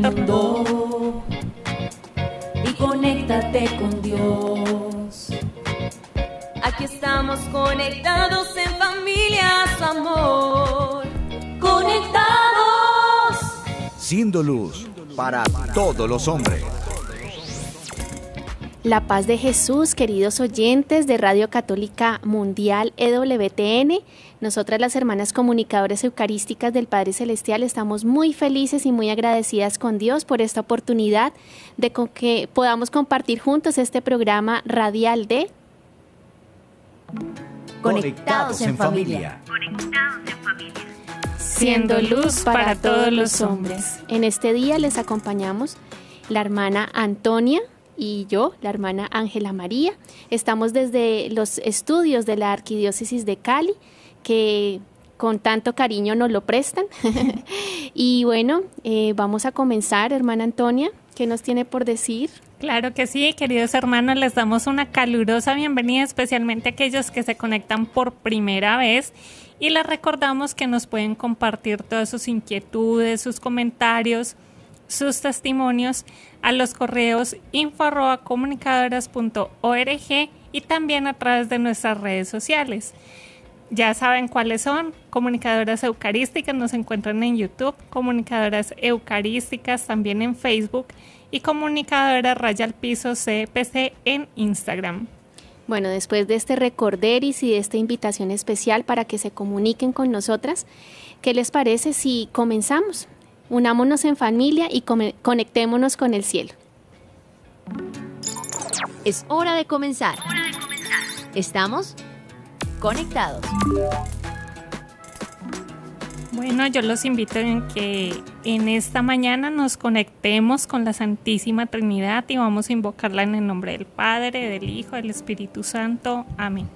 retorno. Y conéctate con Dios. Aquí estamos conectados en familias, amor. Conectados. Siendo luz para todos los hombres. La paz de Jesús, queridos oyentes de Radio Católica Mundial EWTN. Nosotras las hermanas comunicadoras eucarísticas del Padre Celestial estamos muy felices y muy agradecidas con Dios por esta oportunidad de que podamos compartir juntos este programa radial de Conectados en familia. Siendo luz para todos los hombres. En este día les acompañamos la hermana Antonia y yo, la hermana Ángela María. Estamos desde los estudios de la Arquidiócesis de Cali, que con tanto cariño nos lo prestan. y bueno, eh, vamos a comenzar, hermana Antonia. ¿Qué nos tiene por decir? Claro que sí, queridos hermanos, les damos una calurosa bienvenida, especialmente a aquellos que se conectan por primera vez y les recordamos que nos pueden compartir todas sus inquietudes, sus comentarios, sus testimonios a los correos info.comunicadoras.org y también a través de nuestras redes sociales. Ya saben cuáles son. Comunicadoras Eucarísticas nos encuentran en YouTube, Comunicadoras Eucarísticas también en Facebook y Comunicadoras Raya al Piso CPC en Instagram. Bueno, después de este recorderis y de esta invitación especial para que se comuniquen con nosotras, ¿qué les parece si comenzamos? Unámonos en familia y conectémonos con el cielo. Es hora de comenzar. ¿Estamos? Conectados. Bueno, yo los invito a que en esta mañana nos conectemos con la Santísima Trinidad y vamos a invocarla en el nombre del Padre, del Hijo, del Espíritu Santo. Amén.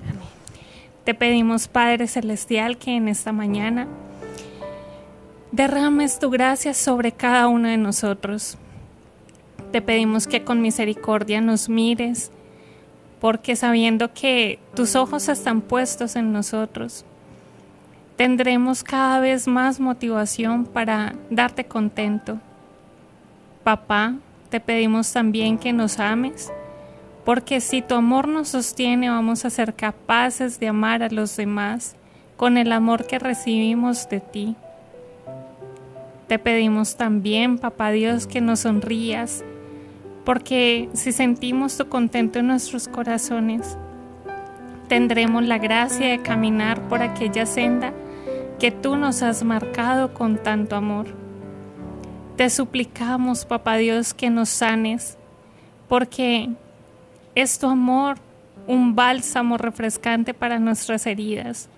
Te pedimos, Padre Celestial, que en esta mañana derrames tu gracia sobre cada uno de nosotros. Te pedimos que con misericordia nos mires, porque sabiendo que tus ojos están puestos en nosotros, tendremos cada vez más motivación para darte contento. Papá, te pedimos también que nos ames, porque si tu amor nos sostiene vamos a ser capaces de amar a los demás con el amor que recibimos de ti. Te pedimos también, Papá Dios, que nos sonrías, porque si sentimos tu contento en nuestros corazones, tendremos la gracia de caminar por aquella senda que tú nos has marcado con tanto amor. Te suplicamos, Papá Dios, que nos sanes, porque es tu amor un bálsamo refrescante para nuestras heridas.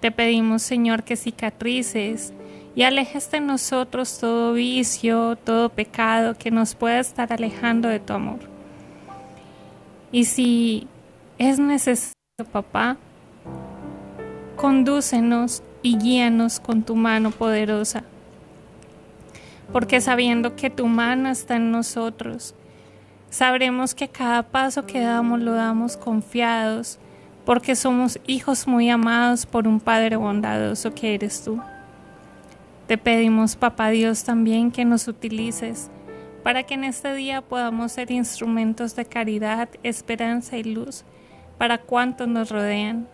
Te pedimos, Señor, que cicatrices y alejes de nosotros todo vicio, todo pecado que nos pueda estar alejando de tu amor. Y si es necesario, papá, condúcenos y guíanos con tu mano poderosa, porque sabiendo que tu mano está en nosotros, sabremos que cada paso que damos lo damos confiados, porque somos hijos muy amados por un Padre bondadoso que eres tú. Te pedimos, Papá Dios, también que nos utilices para que en este día podamos ser instrumentos de caridad, esperanza y luz para cuantos nos rodean.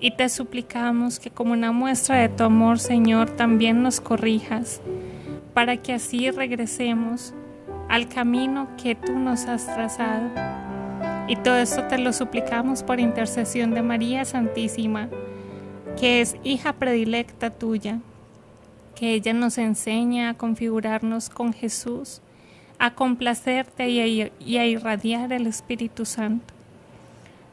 Y te suplicamos que como una muestra de tu amor, Señor, también nos corrijas, para que así regresemos al camino que tú nos has trazado. Y todo esto te lo suplicamos por intercesión de María Santísima, que es hija predilecta tuya que ella nos enseña a configurarnos con Jesús, a complacerte y a, irradiar el Espíritu Santo.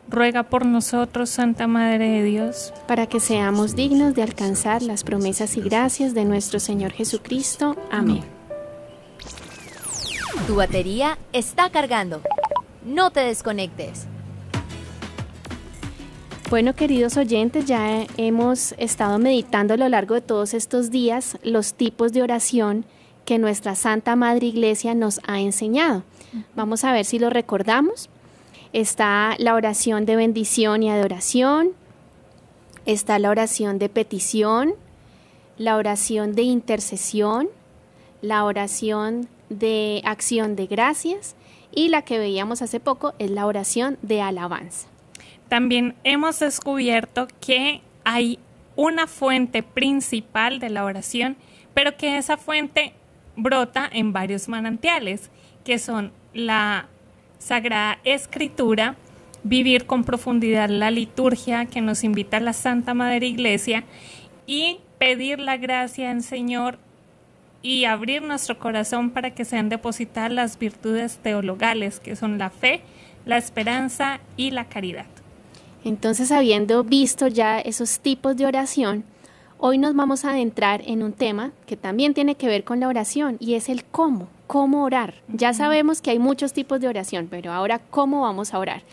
Ruega por nosotros, Santa Madre de Dios, para que seamos dignos de alcanzar las promesas y gracias de nuestro Señor Jesucristo. Amén. Tu batería está cargando. No te desconectes. Bueno, queridos oyentes, ya hemos estado meditando a lo largo de todos estos días los tipos de oración que nuestra Santa Madre Iglesia nos ha enseñado. Vamos a ver si lo recordamos. Está la oración de bendición y adoración, está la oración de petición, la oración de intercesión, la oración de acción de gracias y la que veíamos hace poco es la oración de alabanza. También hemos descubierto que hay una fuente principal de la oración, pero que esa fuente brota en varios manantiales, que son la Sagrada Escritura, vivir con profundidad la liturgia que nos invita la Santa Madre Iglesia y pedir la gracia al Señor y abrir nuestro corazón para que sean depositadas las virtudes teologales, que son la fe, la esperanza y la caridad. Entonces, habiendo visto ya esos tipos de oración, hoy nos vamos a adentrar en un tema que también tiene que ver con la oración y es el cómo, cómo orar. Ya sabemos que hay muchos tipos de oración, pero ahora cómo vamos a orar.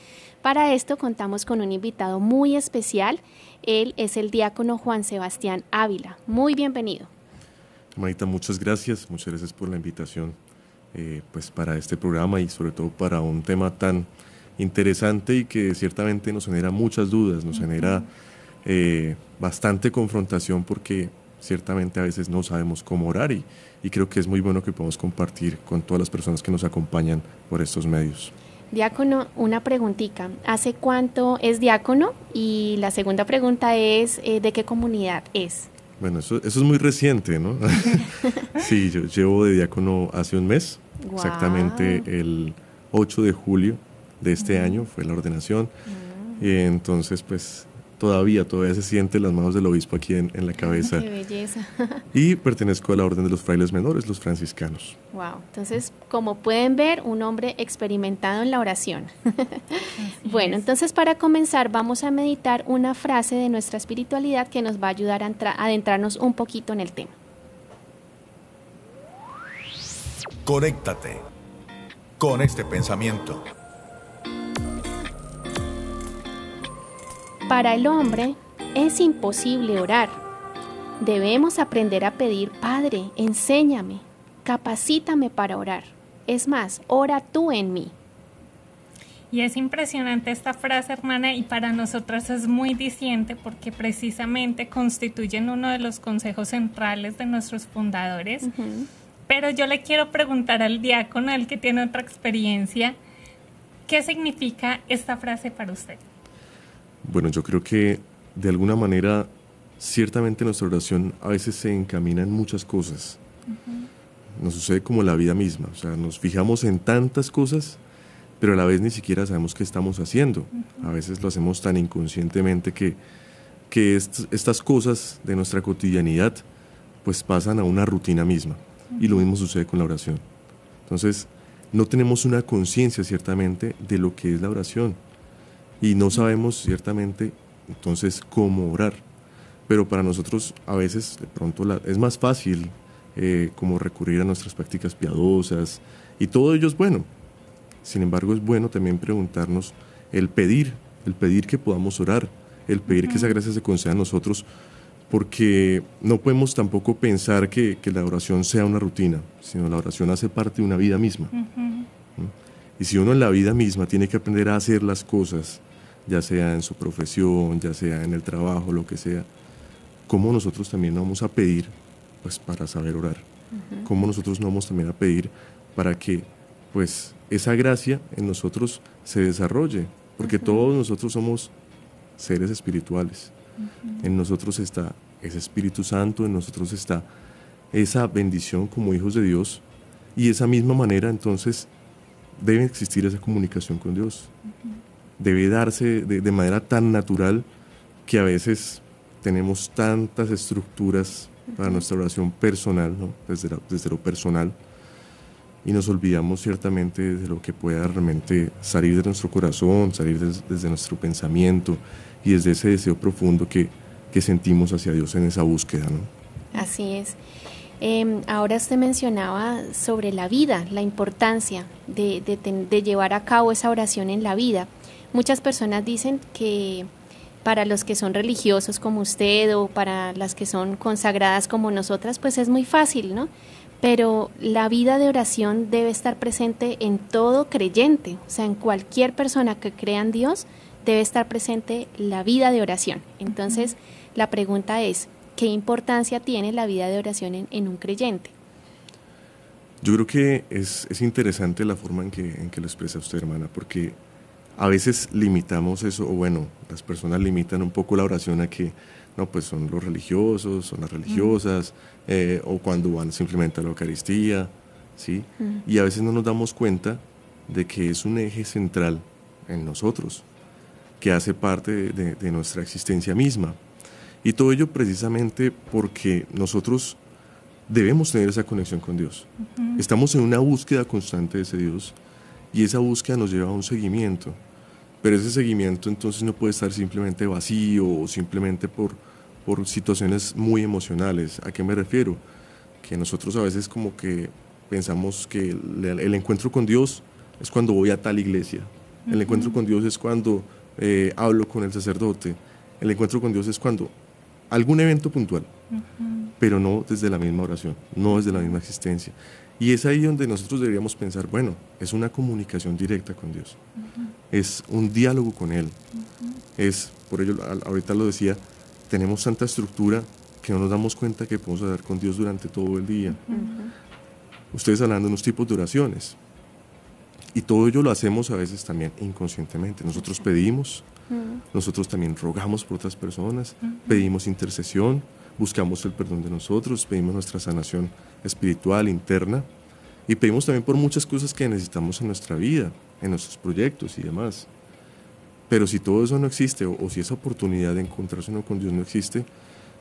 Para esto contamos con un invitado muy especial. Él es el diácono Juan Sebastián Ávila. Muy bienvenido. Marita, muchas gracias. Muchas gracias por la invitación eh, pues para este programa y sobre todo para un tema tan interesante y que ciertamente nos genera muchas dudas, nos genera eh, bastante confrontación porque ciertamente a veces no sabemos cómo orar y, y creo que es muy bueno que podamos compartir con todas las personas que nos acompañan por estos medios. Diácono, una preguntita. ¿Hace cuánto es diácono? Y la segunda pregunta es, eh, ¿de qué comunidad es? Bueno, eso, eso es muy reciente, ¿no? sí, yo llevo de diácono hace un mes, exactamente el 8 de julio de este año fue la ordenación. Y entonces, pues todavía, todavía se siente las manos del obispo aquí en, la cabeza. Qué belleza. y pertenezco a la orden de los frailes menores, los franciscanos. Wow. Entonces, como pueden ver, un hombre experimentado en la oración. bueno, entonces para comenzar vamos a meditar una frase de nuestra espiritualidad que nos va a ayudar a, a adentrarnos un poquito en el tema. Conéctate con este pensamiento. Para el hombre es imposible orar. Debemos aprender a pedir, Padre, enséñame, capacítame para orar. Es más, ora tú en mí. Y es impresionante esta frase, hermana, y para nosotras es muy diciente porque precisamente constituyen uno de los consejos centrales de nuestros fundadores. Pero yo le quiero preguntar al diácono, el que tiene otra experiencia, ¿qué significa esta frase para usted? Bueno, yo creo que de alguna manera, ciertamente nuestra oración a veces se encamina en muchas cosas. Nos sucede como la vida misma, o sea, nos fijamos en tantas cosas, pero a la vez ni siquiera sabemos qué estamos haciendo. A veces lo hacemos tan inconscientemente que, que estas cosas de nuestra cotidianidad pues pasan a una rutina misma. Y lo mismo sucede con la oración. Entonces, no tenemos una conciencia ciertamente de lo que es la oración y no sabemos ciertamente entonces cómo orar. Pero para nosotros a veces de pronto es más fácil eh, como recurrir a nuestras prácticas piadosas y todo ello es bueno. Sin embargo es bueno también preguntarnos el pedir, el pedir que podamos orar, el pedir que esa gracia se conceda a nosotros, porque no podemos tampoco pensar que, que, la oración sea una rutina, sino la oración hace parte de una vida misma. Y si uno en la vida misma tiene que aprender a hacer las cosas ya sea en su profesión, ya sea en el trabajo, lo que sea, cómo nosotros también vamos a pedir pues para saber orar, cómo nosotros no vamos también a pedir para que pues esa gracia en nosotros se desarrolle, porque todos nosotros somos seres espirituales. En nosotros está ese Espíritu Santo, en nosotros está esa bendición como hijos de Dios. Y de esa misma manera entonces debe existir esa comunicación con Dios debe darse de, manera tan natural que a veces tenemos tantas estructuras para nuestra oración personal, desde, desde lo personal, y nos olvidamos ciertamente de lo que pueda realmente salir de nuestro corazón, salir desde nuestro pensamiento y desde ese deseo profundo que, que sentimos hacia Dios en esa búsqueda. ¿no? Así es. Em, ahora usted mencionaba sobre la vida, la importancia de, de, llevar a cabo esa oración en la vida. Muchas personas dicen que para los que son religiosos como usted o para las que son consagradas como nosotras, pues es muy fácil, ¿no? Pero la vida de oración debe estar presente en todo creyente, o sea, en cualquier persona que crea en Dios, debe estar presente la vida de oración. Entonces, la pregunta es, ¿qué importancia tiene la vida de oración en, en un creyente? Yo creo que es, es interesante la forma en que, en que lo expresa usted, hermana, porque a veces limitamos eso, o bueno, las personas limitan un poco la oración a que, no, pues son los religiosos, son las religiosas, eh, o cuando van simplemente a la Eucaristía, ¿sí? Y a veces no nos damos cuenta de que es un eje central en nosotros, que hace parte de, nuestra existencia misma. Y todo ello precisamente porque nosotros debemos tener esa conexión con Dios. Estamos en una búsqueda constante de ese Dios y esa búsqueda nos lleva a un seguimiento. Pero ese seguimiento entonces no puede estar simplemente vacío o simplemente por, por situaciones muy emocionales. ¿A qué me refiero? Que nosotros a veces como que pensamos que el, encuentro con Dios es cuando voy a tal iglesia. El encuentro con Dios es cuando eh, hablo con el sacerdote. El encuentro con Dios es cuando algún evento puntual, pero no desde la misma oración, no desde la misma existencia. Y es ahí donde nosotros deberíamos pensar, bueno, es una comunicación directa con Dios, es un diálogo con Él, es, por ello, ahorita lo decía, tenemos tanta estructura que no nos damos cuenta que podemos hablar con Dios durante todo el día. Ustedes hablando de unos tipos de oraciones. Y todo ello lo hacemos a veces también inconscientemente. Nosotros pedimos, nosotros también rogamos por otras personas, pedimos intercesión, buscamos el perdón de nosotros, pedimos nuestra sanación espiritual, interna, y pedimos también por muchas cosas que necesitamos en nuestra vida, en nuestros proyectos y demás. Pero si todo eso no existe, o, si esa oportunidad de encontrarse uno con Dios no existe,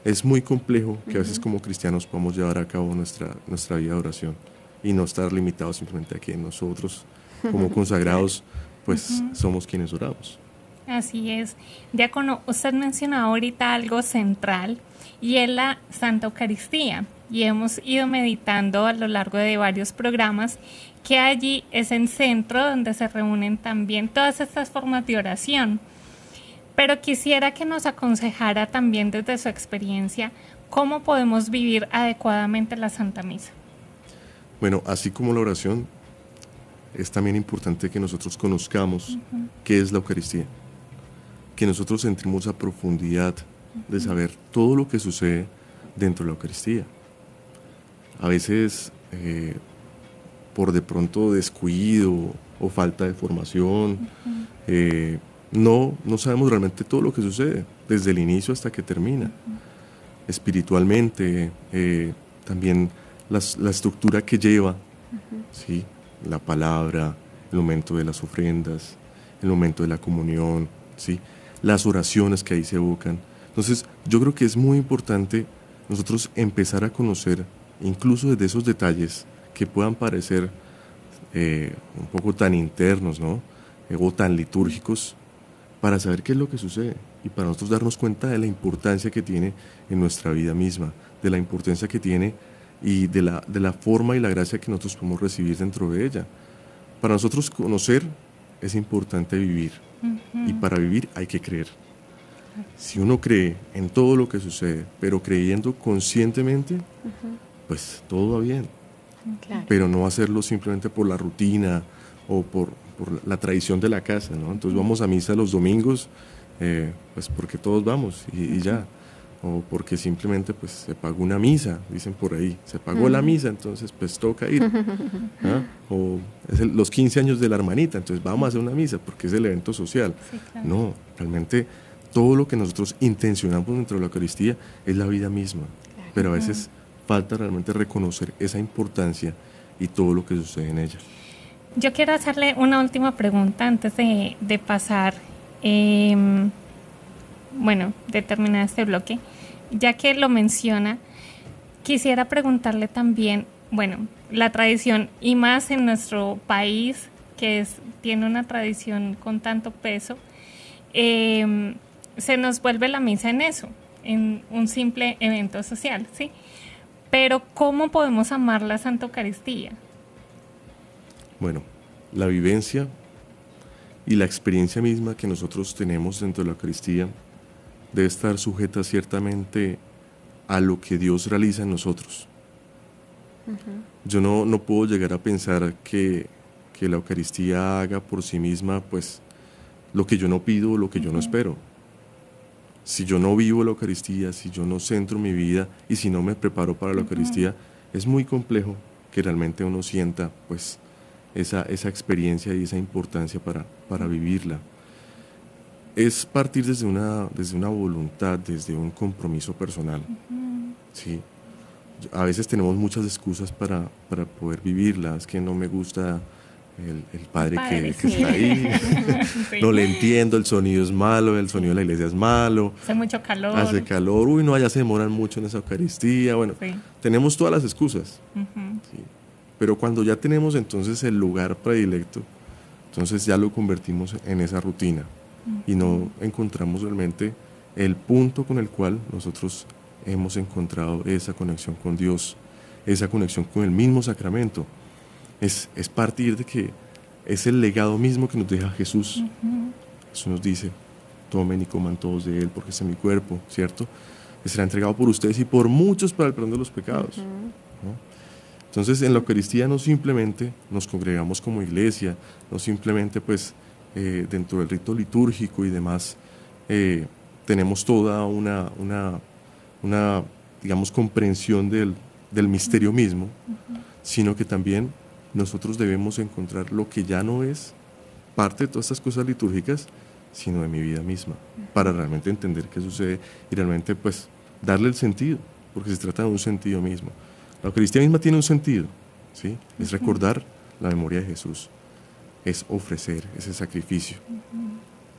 es muy complejo que a veces como cristianos podamos llevar a cabo nuestra, nuestra vida de oración y no estar limitados simplemente a que nosotros, como consagrados, pues somos quienes oramos. Así es. Diácono, usted mencionó ahorita algo central y es la Santa Eucaristía. Y hemos ido meditando a lo largo de varios programas que allí es el centro donde se reúnen también todas estas formas de oración. Pero quisiera que nos aconsejara también desde su experiencia cómo podemos vivir adecuadamente la Santa Misa. Bueno, así como la oración, es también importante que nosotros conozcamos qué es la Eucaristía, que nosotros sentimos a profundidad de saber todo lo que sucede dentro de la Eucaristía. A veces, eh, por de pronto descuido o falta de formación, eh, no, no sabemos realmente todo lo que sucede, desde el inicio hasta que termina. Espiritualmente, eh, también la estructura que lleva, ¿sí? la palabra, el momento de las ofrendas, el momento de la comunión, ¿sí? Las oraciones que ahí se evocan. Entonces, yo creo que es muy importante nosotros empezar a conocer, incluso desde esos detalles que puedan parecer eh, un poco tan internos, ¿no? Eh, o tan litúrgicos, para saber qué es lo que sucede y para nosotros darnos cuenta de la importancia que tiene en nuestra vida misma, de la importancia que tiene y de la, de la forma y la gracia que nosotros podemos recibir dentro de ella. Para nosotros conocer es importante vivir y para vivir hay que creer. Si uno cree en todo lo que sucede, pero creyendo conscientemente, pues todo va bien. Pero no hacerlo simplemente por la rutina o por, por la tradición de la casa, ¿no? Entonces vamos a misa los domingos, eh, pues porque todos vamos y ya o porque simplemente pues se pagó una misa, dicen por ahí, se pagó la misa, entonces pues toca ir. ¿ah? O es los 15 años de la hermanita, entonces vamos a hacer una misa porque es el evento social. No, realmente todo lo que nosotros intencionamos dentro de la Eucaristía es la vida misma, pero a veces falta realmente reconocer esa importancia y todo lo que sucede en ella. Yo quiero hacerle una última pregunta antes de, de pasar. Eh, bueno, de terminar este bloque, ya que lo menciona, quisiera preguntarle también, bueno, la tradición y más en nuestro país, que tiene una tradición con tanto peso, em, se nos vuelve la misa en eso, en un simple evento social, ¿sí? Pero ¿cómo podemos amar la Santa Eucaristía? Bueno, la vivencia y la experiencia misma que nosotros tenemos dentro de la Eucaristía debe estar sujeta ciertamente a lo que Dios realiza en nosotros. Yo no, no, puedo llegar a pensar que, que, la Eucaristía haga por sí misma pues lo que yo no pido o lo que yo no espero. Si yo no vivo la Eucaristía, si yo no centro mi vida y si no me preparo para la Eucaristía, es muy complejo que realmente uno sienta pues esa, esa experiencia y esa importancia para, para vivirla. Es partir desde una, desde una voluntad, desde un compromiso personal. ¿sí? A veces tenemos muchas excusas para, para poder vivirla. Es que no me gusta el, padre, que, está ahí. No le entiendo, el sonido es malo, el sonido de la iglesia es malo. Hace mucho calor. Hace calor, uy, no, allá se demoran mucho en esa Eucaristía. Bueno, tenemos todas las excusas. Pero cuando ya tenemos entonces el lugar predilecto, entonces ya lo convertimos en esa rutina y no encontramos realmente el punto con el cual nosotros hemos encontrado esa conexión con Dios, esa conexión con el mismo sacramento es, es partir de que es el legado mismo que nos deja Jesús. Jesús nos dice, tomen y coman todos de él porque es mi cuerpo, ¿cierto? Que será entregado por ustedes y por muchos para el perdón de los pecados. Entonces en la Eucaristía no simplemente nos congregamos como iglesia, no simplemente pues eh, dentro del rito litúrgico y demás eh, tenemos toda una, una, una, digamos, comprensión del, del misterio mismo, sino que también nosotros debemos encontrar lo que ya no es parte de todas estas cosas litúrgicas, sino de mi vida misma, para realmente entender qué sucede y realmente pues darle el sentido, porque se trata de un sentido mismo. La Eucaristía misma tiene un sentido, ¿sí? Es recordar la memoria de Jesús, es ofrecer ese sacrificio.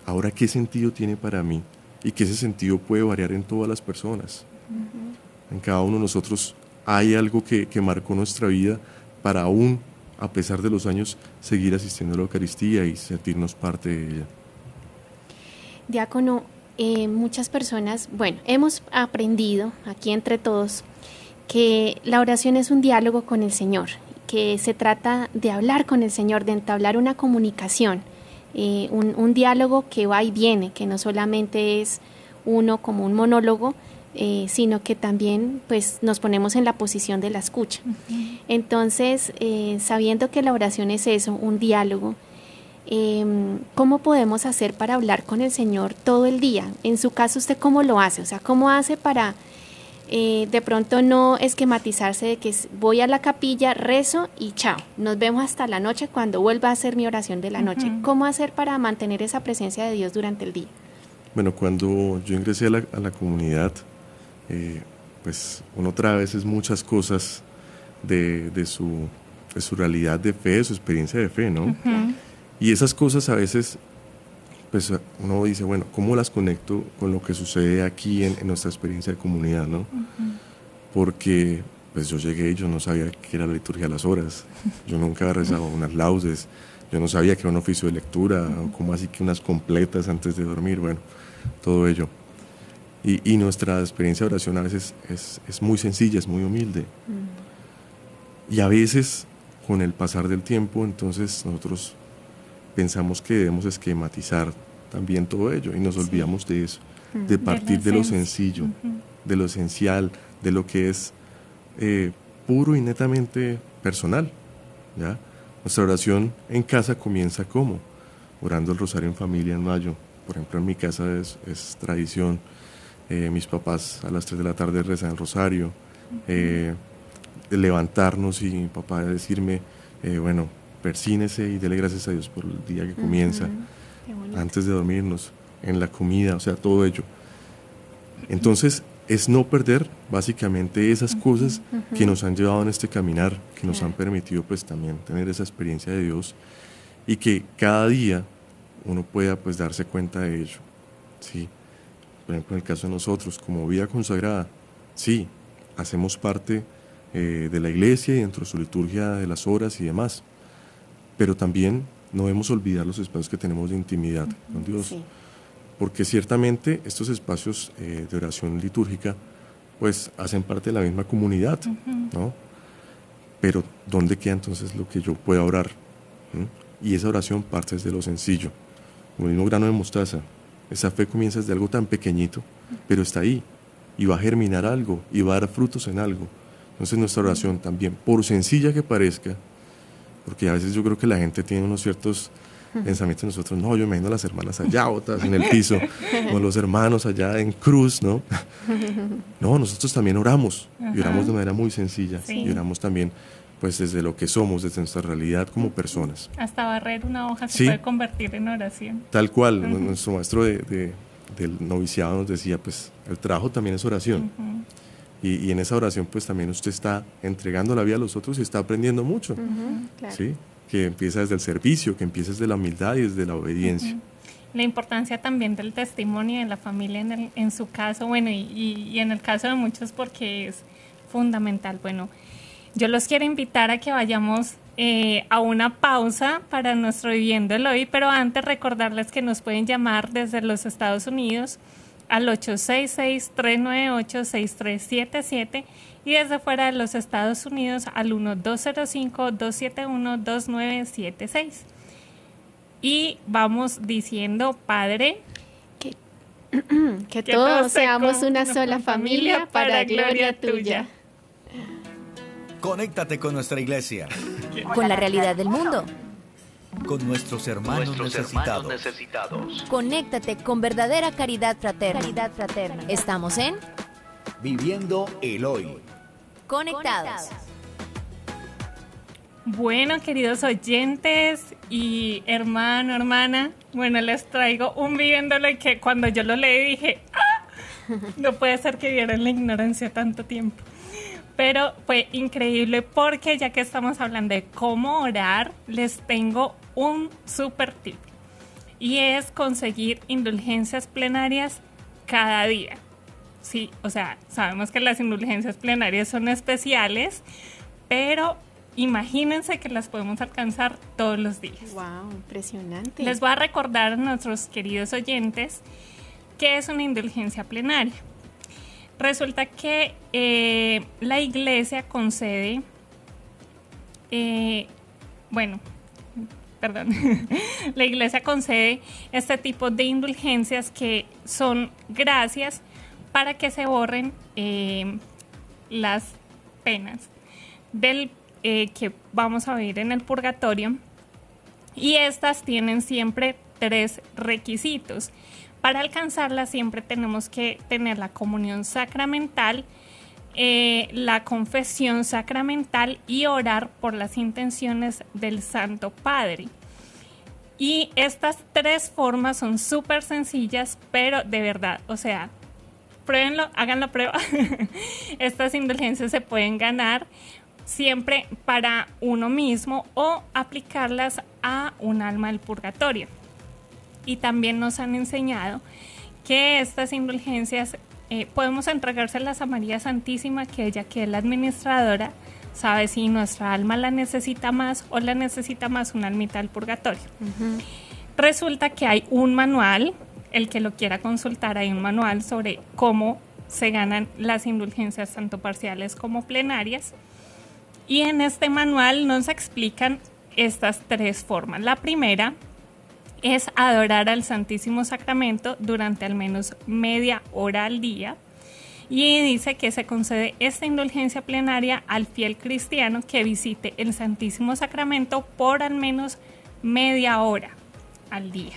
Ahora, ¿qué sentido tiene para mí? Y que ese sentido puede variar en todas las personas. En cada uno de nosotros hay algo que, que marcó nuestra vida para aún a pesar de los años, seguir asistiendo a la Eucaristía y sentirnos parte de ella. Diácono, eh, muchas personas, bueno, hemos aprendido aquí entre todos que la oración es un diálogo con el Señor, que se trata de hablar con el Señor, de entablar una comunicación, eh, un, un diálogo que va y viene, que no solamente es uno como un monólogo, eh, sino que también pues nos ponemos en la posición de la escucha. Entonces, eh, sabiendo que la oración es eso, un diálogo, em, ¿cómo podemos hacer para hablar con el Señor todo el día? En su caso, ¿usted cómo lo hace? O sea, ¿cómo hace para eh, de pronto no esquematizarse de que voy a la capilla, rezo y chao, nos vemos hasta la noche cuando vuelva a hacer mi oración de la noche? ¿Cómo hacer para mantener esa presencia de Dios durante el día? Bueno, cuando yo ingresé a la, a la comunidad, eh, pues uno trae a veces muchas cosas de, de, su, de, su, realidad de fe, de su experiencia de fe, ¿no? Y esas cosas a veces, pues uno dice, bueno, ¿cómo las conecto con lo que sucede aquí en, nuestra experiencia de comunidad, ¿no? Porque pues yo llegué y yo no sabía qué era la liturgia de las horas, yo nunca había rezado unas laudes, yo no sabía que era un oficio de lectura, o como así que unas completas antes de dormir, bueno, todo ello. Y, nuestra experiencia de oración a veces es, es muy sencilla, es muy humilde. Mm. Y a veces, con el pasar del tiempo, entonces nosotros pensamos que debemos esquematizar también todo ello y nos olvidamos de eso, mm. de partir de, lo sencillo, de lo esencial, de lo que es eh, puro y netamente personal. ¿ya? Nuestra oración en casa comienza como orando el rosario en familia en mayo. Por ejemplo, en mi casa es, es tradición eh, mis papás a las 3 de la tarde rezan el rosario, eh, levantarnos y mi papá decirme, bueno, persínese y dele gracias a Dios por el día que comienza, antes de dormirnos, en la comida, o sea, todo ello. Entonces, es no perder básicamente esas cosas que nos han llevado en este caminar, que nos han permitido pues también tener esa experiencia de Dios y que cada día uno pueda pues darse cuenta de ello. ¿sí? por ejemplo en el caso de nosotros, como vida consagrada, sí, hacemos parte eh, de la iglesia y dentro de su liturgia de las horas y demás, pero también no debemos olvidar los espacios que tenemos de intimidad con Dios, porque ciertamente estos espacios eh, de oración litúrgica pues hacen parte de la misma comunidad, ¿no? Pero ¿dónde queda entonces lo que yo pueda orar? ¿Mm? Y esa oración parte desde lo sencillo, como el mismo grano de mostaza, esa fe comienza desde algo tan pequeñito, pero está ahí y va a germinar algo y va a dar frutos en algo. Entonces nuestra oración también, por sencilla que parezca, porque a veces yo creo que la gente tiene unos ciertos pensamientos de nosotros, no, yo me imagino a las hermanas allá, otras en el piso, o los hermanos allá en cruz, ¿no? No, nosotros también oramos, y oramos de manera muy sencilla, y oramos también pues desde lo que somos, desde nuestra realidad como personas. Hasta barrer una hoja se puede convertir en oración. Tal cual, nuestro maestro de, del noviciado nos decía, pues el trabajo también es oración. Y, en esa oración pues también usted está entregando la vida a los otros y está aprendiendo mucho. ¿sí? Que empieza desde el servicio, que empieza desde la humildad y desde la obediencia. La importancia también del testimonio de la familia en, en su caso, bueno, y, y en el caso de muchos porque es fundamental. Bueno, yo los quiero invitar a que vayamos eh, a una pausa para nuestro Viviéndolo hoy, pero antes recordarles que nos pueden llamar desde los Estados Unidos al 866-398-6377 y desde fuera de los Estados Unidos al 1205-271-2976. Y vamos diciendo, Padre, que, que, todos seamos una sola familia para gloria tuya. Conéctate con nuestra iglesia. Con la realidad del mundo. Con nuestros hermanos, necesitados. Conéctate con verdadera caridad fraterna. Caridad fraterna. Estamos en Viviendo el Hoy. Conectados. Bueno, queridos oyentes y hermano, hermana, bueno, les traigo un viviéndolo y que cuando yo lo leí dije, ¡ah! No puede ser que vieran la ignorancia tanto tiempo pero fue increíble porque ya que estamos hablando de cómo orar, les tengo un super tip y es conseguir indulgencias plenarias cada día. Sí, o sea, sabemos que las indulgencias plenarias son especiales, pero imagínense que las podemos alcanzar todos los días. ¡Wow! Impresionante. Les voy a recordar a nuestros queridos oyentes qué es una indulgencia plenaria. Resulta que eh, la iglesia concede, eh, bueno, la iglesia concede este tipo de indulgencias que son gracias para que se borren eh, las penas del que vamos a vivir en el purgatorio y estas tienen siempre tres requisitos. Para alcanzarla siempre tenemos que tener la comunión sacramental, eh, la confesión sacramental y orar por las intenciones del Santo Padre. Y estas tres formas son súper sencillas, pero de verdad, o sea, pruébenlo, hagan la prueba. estas indulgencias se pueden ganar siempre para uno mismo o aplicarlas a un alma del purgatorio y también nos han enseñado que estas indulgencias eh, podemos entregárselas a María Santísima, que ella que es la administradora, sabe si nuestra alma la necesita más o la necesita más una almita del purgatorio. Resulta que hay un manual, el que lo quiera consultar, hay un manual sobre cómo se ganan las indulgencias tanto parciales como plenarias. Y en este manual nos explican estas tres formas. La primera es adorar al Santísimo Sacramento durante al menos media hora al día. Y dice que se concede esta indulgencia plenaria al fiel cristiano que visite el Santísimo Sacramento por al menos media hora al día.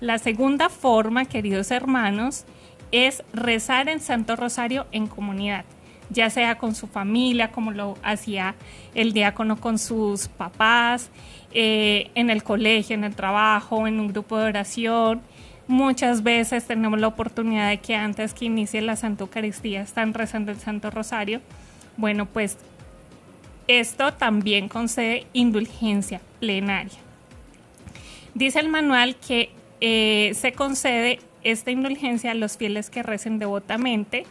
La segunda forma, queridos hermanos, es rezar el Santo Rosario en comunidad, ya sea con su familia, como lo hacía el diácono con sus papás, eh, en el colegio, en el trabajo, en un grupo de oración. Muchas veces tenemos la oportunidad de que antes que inicie la Santa Eucaristía están rezando el Santo Rosario. Bueno, pues esto también concede indulgencia plenaria. Dice el manual que eh, se concede esta indulgencia a los fieles que recen devotamente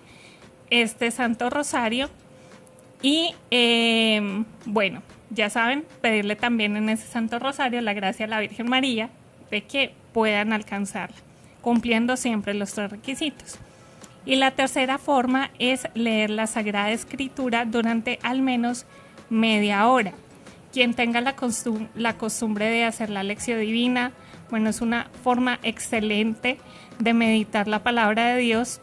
este Santo Rosario y eh, bueno, ya saben, pedirle también en ese Santo Rosario la gracia a la Virgen María de que puedan alcanzarla, cumpliendo siempre los tres requisitos. Y la tercera forma es leer la Sagrada Escritura durante al menos media hora. Quien tenga la, la costumbre de hacer la lección divina, bueno, es una forma excelente de meditar la palabra de Dios.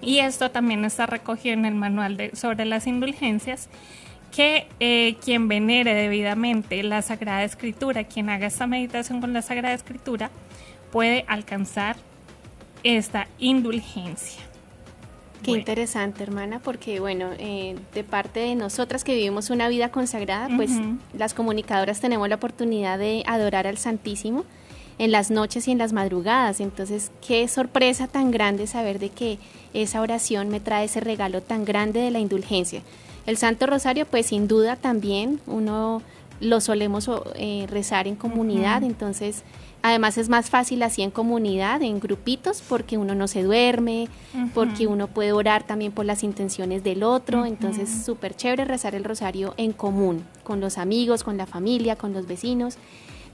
Y esto también está recogido en el manual de, sobre las indulgencias que eh, quien venere debidamente la Sagrada Escritura, quien haga esta meditación con la Sagrada Escritura, puede alcanzar esta indulgencia. Qué interesante, hermana, porque bueno, eh, de parte de nosotras que vivimos una vida consagrada, pues las comunicadoras tenemos la oportunidad de adorar al Santísimo en las noches y en las madrugadas. Entonces, qué sorpresa tan grande saber de que esa oración me trae ese regalo tan grande de la indulgencia. El Santo Rosario, pues sin duda también uno lo solemos eh, rezar en comunidad, entonces además es más fácil así en comunidad, en grupitos, porque uno no se duerme, porque uno puede orar también por las intenciones del otro, entonces súper chévere rezar el rosario en común, con los amigos, con la familia, con los vecinos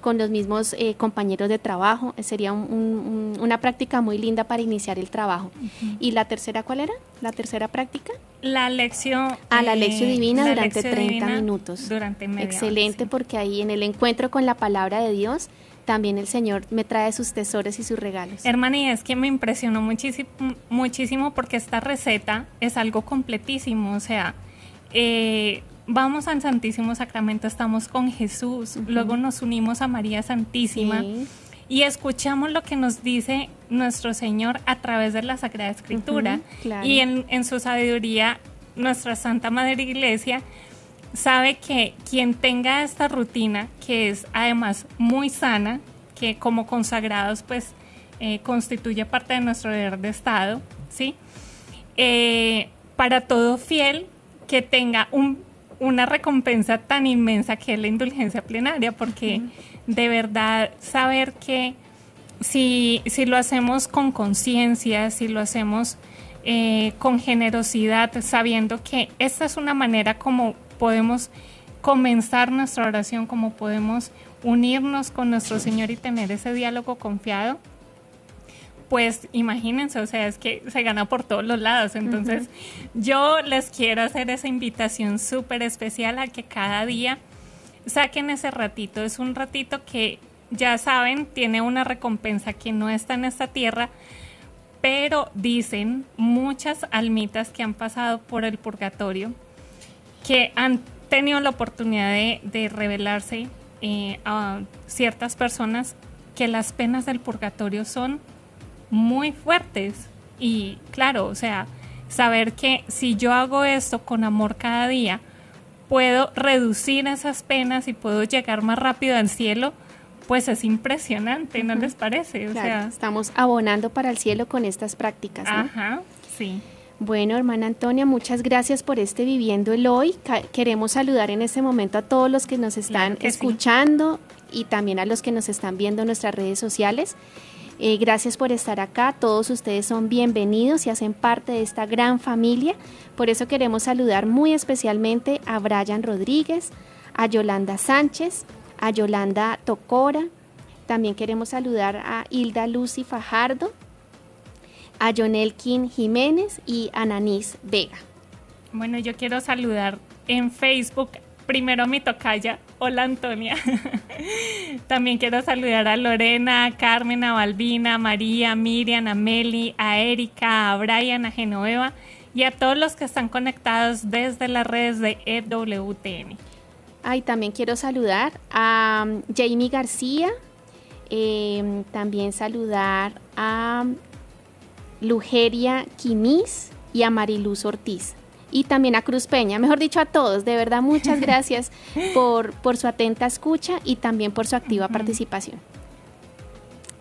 con los mismos eh, compañeros de trabajo. Sería una práctica muy linda para iniciar el trabajo. ¿Y la tercera cuál era? ¿La tercera práctica? La lección. Ah, la lección eh, divina durante 30 minutos. Durante media Excelente, porque ahí en el encuentro con la palabra de Dios también el Señor me trae sus tesoros y sus regalos. Hermana, y es que me impresionó muchísimo, muchísimo porque esta receta es algo completísimo, o sea, eh, vamos al Santísimo Sacramento, estamos con Jesús, luego nos unimos a María Santísima y escuchamos lo que nos dice nuestro Señor a través de la Sagrada Escritura. Y en, en su sabiduría, nuestra Santa Madre Iglesia sabe que quien tenga esta rutina, que es además muy sana, que como consagrados pues eh, constituye parte de nuestro deber de Estado, ¿sí? Eh, para todo fiel que tenga un una recompensa tan inmensa que es la indulgencia plenaria, porque de verdad saber que si, si lo hacemos con conciencia, si lo hacemos eh, con generosidad, sabiendo que esta es una manera como podemos comenzar nuestra oración, como podemos unirnos con nuestro Señor y tener ese diálogo confiado, pues imagínense, o sea, es que se gana por todos los lados. Entonces, yo les quiero hacer esa invitación súper especial a que cada día saquen ese ratito. Es un ratito que, ya saben, tiene una recompensa que no está en esta tierra, pero dicen muchas almitas que han pasado por el purgatorio, que han tenido la oportunidad de, revelarse eh, a ciertas personas que las penas del purgatorio son muy fuertes. Y claro, o sea, saber que si yo hago esto con amor cada día, puedo reducir esas penas y puedo llegar más rápido al cielo, pues es impresionante, ¿no les parece? O sea, estamos abonando para el cielo con estas prácticas. Ajá, sí. Bueno, hermana Antonia, muchas gracias por este Viviendo el Hoy. Queremos saludar en este momento a todos los que nos están escuchando y también a los que nos están viendo en nuestras redes sociales. Eh, gracias por estar acá. Todos ustedes son bienvenidos y hacen parte de esta gran familia. Por eso queremos saludar muy especialmente a Brian Rodríguez, a Yolanda Sánchez, a Yolanda Tocora. También queremos saludar a Hilda Lucy Fajardo, a Jonelkin Jiménez y a Nanís Vega. Bueno, yo quiero saludar en Facebook primero mi tocaya. Hola Antonia. También quiero saludar a Lorena, a Carmen, a Balbina, a María, a Miriam, a Meli, a Erika, a Brian, a Genoveva y a todos los que están conectados desde las redes de EWTN. Ay, también quiero saludar a um, Jamie García, em, también saludar a Lugeria Quimis y a Mariluz Ortiz y también a Cruz Peña, mejor dicho a todos. De verdad, muchas gracias por, por su atenta escucha y también por su activa participación.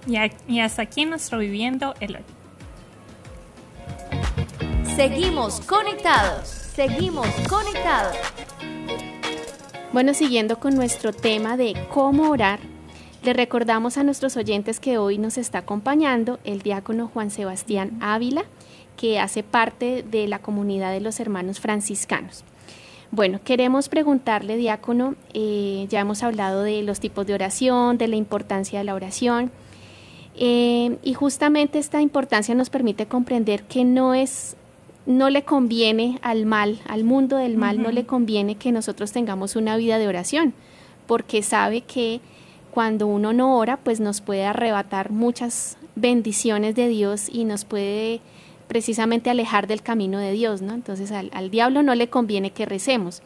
Y, hasta aquí nuestro Viviendo el Hoy. Seguimos conectados, seguimos conectados. Bueno, siguiendo con nuestro tema de cómo orar, le recordamos a nuestros oyentes que hoy nos está acompañando el diácono Juan Sebastián Ávila, que hace parte de la comunidad de los hermanos franciscanos. Bueno, queremos preguntarle, diácono, eh, ya hemos hablado de los tipos de oración, de la importancia de la oración, eh, y justamente esta importancia nos permite comprender que no es, no le conviene al mal, al mundo del mal, no le conviene que nosotros tengamos una vida de oración, porque sabe que cuando uno no ora, pues nos puede arrebatar muchas bendiciones de Dios y nos puede precisamente alejar del camino de Dios, ¿no? Entonces al, diablo no le conviene que recemos.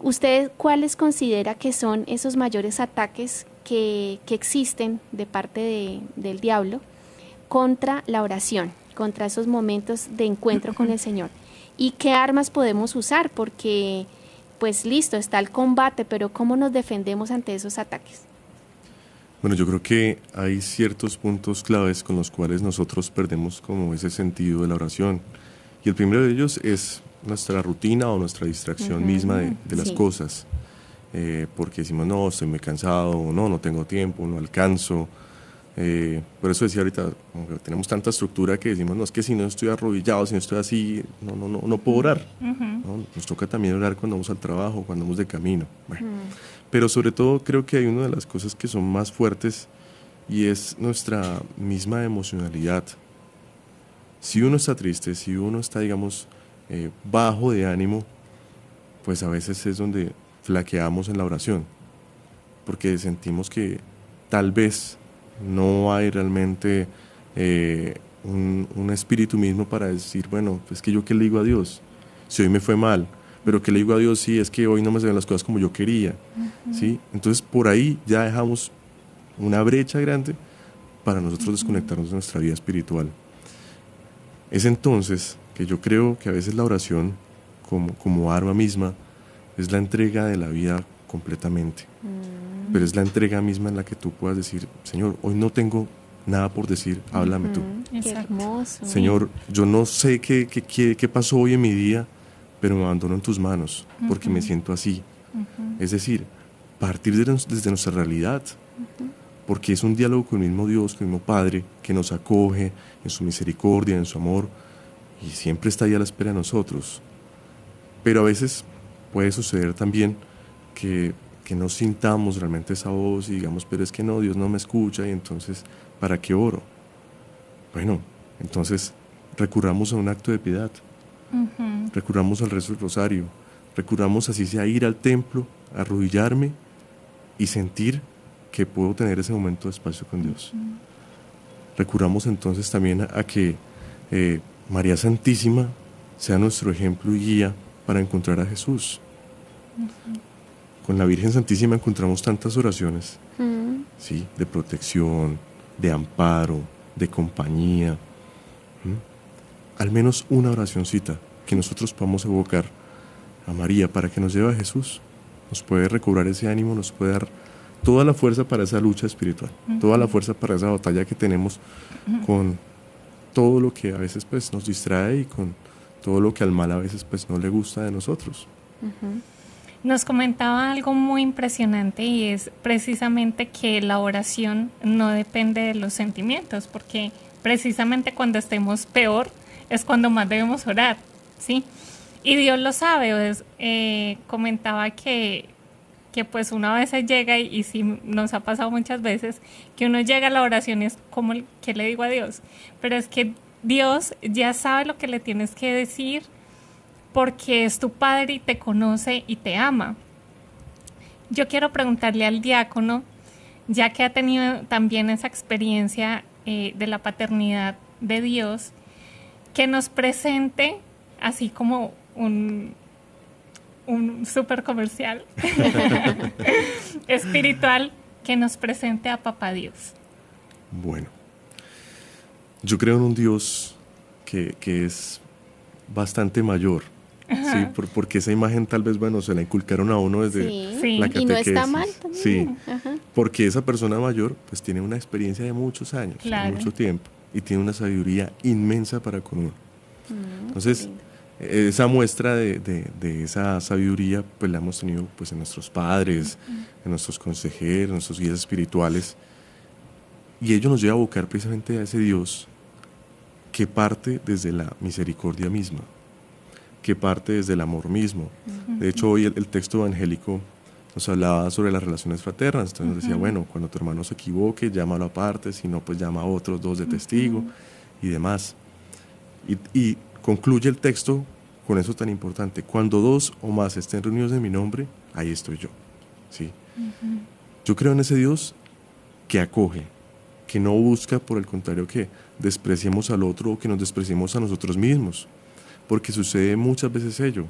¿Usted cuáles considera que son esos mayores ataques que, existen de parte del diablo contra la oración, contra esos momentos de encuentro con el Señor. ¿Y qué armas podemos usar? Porque, pues listo, está el combate, pero ¿cómo nos defendemos ante esos ataques? Bueno, yo creo que hay ciertos puntos claves con los cuales nosotros perdemos como ese sentido de la oración. Y el primero de ellos es nuestra rutina o nuestra distracción misma de, las cosas. Eh, porque decimos, no, estoy muy cansado, o no, no tengo tiempo, no alcanzo. Eh, por eso decía ahorita, tenemos tanta estructura que decimos, no, es que si no estoy arrodillado, si no estoy así, no, no, no, no puedo orar. Nos toca también orar cuando vamos al trabajo, cuando vamos de camino. Pero sobre todo creo que hay una de las cosas que son más fuertes y es nuestra misma emocionalidad. Si uno está triste, si uno está, digamos, eh, bajo de ánimo, pues a veces es donde flaqueamos en la oración, porque sentimos que tal vez no hay realmente eh, un, un, espíritu mismo para decir, bueno, es que yo qué le digo a Dios, si hoy me fue mal, pero que le digo a Dios, sí, es que hoy no me salen las cosas como yo quería, ¿sí? Entonces por ahí ya dejamos una brecha grande para nosotros desconectarnos de nuestra vida espiritual. Es entonces que yo creo que a veces la oración como, como arma misma es la entrega de la vida completamente. Mm. Pero es la entrega misma en la que tú puedas decir, Señor, hoy no tengo nada por decir, háblame tú. Qué hermoso. Señor, yo no sé qué, qué, qué, pasó hoy en mi día, pero me abandono en tus manos porque me siento así. Es decir, partir desde nuestra realidad, porque es un diálogo con el mismo Dios, con el mismo Padre, que nos acoge en su misericordia, en su amor, y siempre está ahí a la espera de nosotros. Pero a veces puede suceder también que, que no sintamos realmente esa voz y digamos, pero es que no, Dios no me escucha y entonces, ¿para qué oro? Bueno, entonces recurramos a un acto de piedad, recurramos al rezo del rosario, recurramos así sea ir al templo, arrodillarme y sentir que puedo tener ese momento de espacio con Dios. Recurramos entonces también a, que eh, María Santísima sea nuestro ejemplo y guía para encontrar a Jesús. Con la Virgen Santísima encontramos tantas oraciones, ¿sí? de protección, de amparo, de compañía. Al menos una oracióncita que nosotros podamos evocar a María para que nos lleve a Jesús. Nos puede recobrar ese ánimo, nos puede dar toda la fuerza para esa lucha espiritual, toda la fuerza para esa batalla que tenemos con todo lo que a veces pues nos distrae y con todo lo que al mal a veces pues no le gusta de nosotros. Nos comentaba algo muy impresionante y es precisamente que la oración no depende de los sentimientos, porque precisamente cuando estemos peor es cuando más debemos orar, ¿sí? Y Dios lo sabe, eh, comentaba que, que pues uno a veces llega y, y sí nos ha pasado muchas veces, que uno llega a la oración y es como, ¿qué le digo a Dios? Pero es que Dios ya sabe lo que le tienes que decir porque es tu padre y te conoce y te ama. Yo quiero preguntarle al diácono, ya que ha tenido también esa experiencia eh, de la paternidad de Dios, que nos presente así como un, un super comercial espiritual que nos presente a Papá Dios. Bueno, yo creo en un Dios que, es bastante mayor. Sí, porque esa imagen tal vez, bueno, se la inculcaron a uno desde la catequesis. Y no está mal también. Sí, porque esa persona mayor pues tiene una experiencia de muchos años, mucho tiempo, y tiene una sabiduría inmensa para con uno. Mm, Entonces, esa muestra de, de, esa sabiduría pues la hemos tenido pues en nuestros padres, en nuestros consejeros, en nuestros guías espirituales, y ello nos lleva a buscar precisamente a ese Dios que parte desde la misericordia misma, que parte desde el amor mismo. De hecho, hoy el, texto evangélico nos hablaba sobre las relaciones fraternas, entonces nos decía, bueno, cuando tu hermano se equivoque, llámalo aparte, si no, pues llama a otros dos de testigo y demás. Y, concluye el texto con eso tan importante, cuando dos o más estén reunidos en mi nombre, ahí estoy yo. ¿sí? Yo creo en ese Dios que acoge, que no busca, por el contrario, que despreciemos al otro o que nos despreciemos a nosotros mismos, porque sucede muchas veces ello.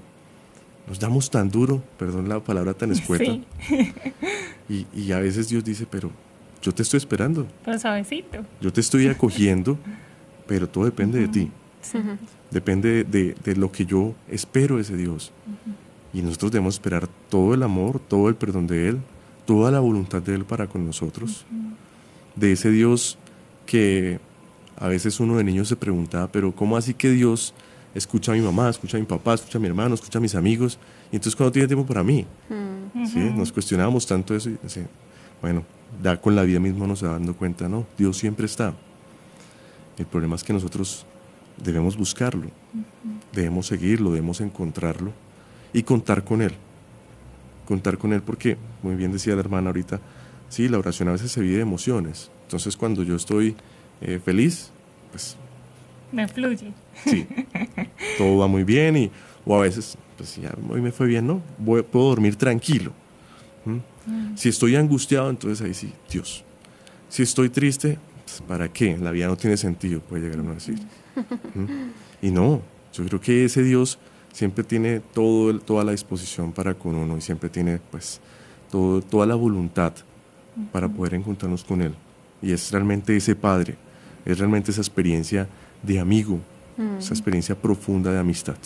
Nos damos tan duro, perdón la palabra tan escueta, y, y, a veces Dios dice, pero yo te estoy esperando. Pero suavecito. Yo te estoy acogiendo pero todo depende de ti. Depende de, de, lo que yo espero de ese Dios. Y nosotros debemos esperar todo el amor, todo el perdón de Él, toda la voluntad de Él para con nosotros. De ese Dios que a veces uno de niños se preguntaba, pero ¿cómo así que Dios escucha a mi mamá, escucha a mi papá, escucha a mi hermano, escucha a mis amigos? Y entonces cuando tiene tiempo para mí? ¿Sí? Nos cuestionábamos tanto eso y bueno, ya con la vida misma nos va dando cuenta, no, Dios siempre está. El problema es que nosotros debemos buscarlo, debemos seguirlo, debemos encontrarlo y contar con Él. Contar con Él porque, muy bien decía la hermana ahorita, sí, la oración a veces se vive de emociones. Entonces cuando yo estoy eh, feliz, pues... Me fluye. Sí, todo va muy bien y, o a veces, pues ya hoy me fue bien, ¿no? puedo dormir tranquilo. Si estoy angustiado, entonces ahí sí, Dios. Si estoy triste, pues, ¿para qué? La vida no tiene sentido, puede llegar a decir. Y no, yo creo que ese Dios siempre tiene todo, toda la disposición para con uno y siempre tiene pues todo, toda la voluntad para poder encontrarnos con Él. Y es realmente ese Padre, es realmente esa experiencia de amigo, esa experiencia profunda de amistad.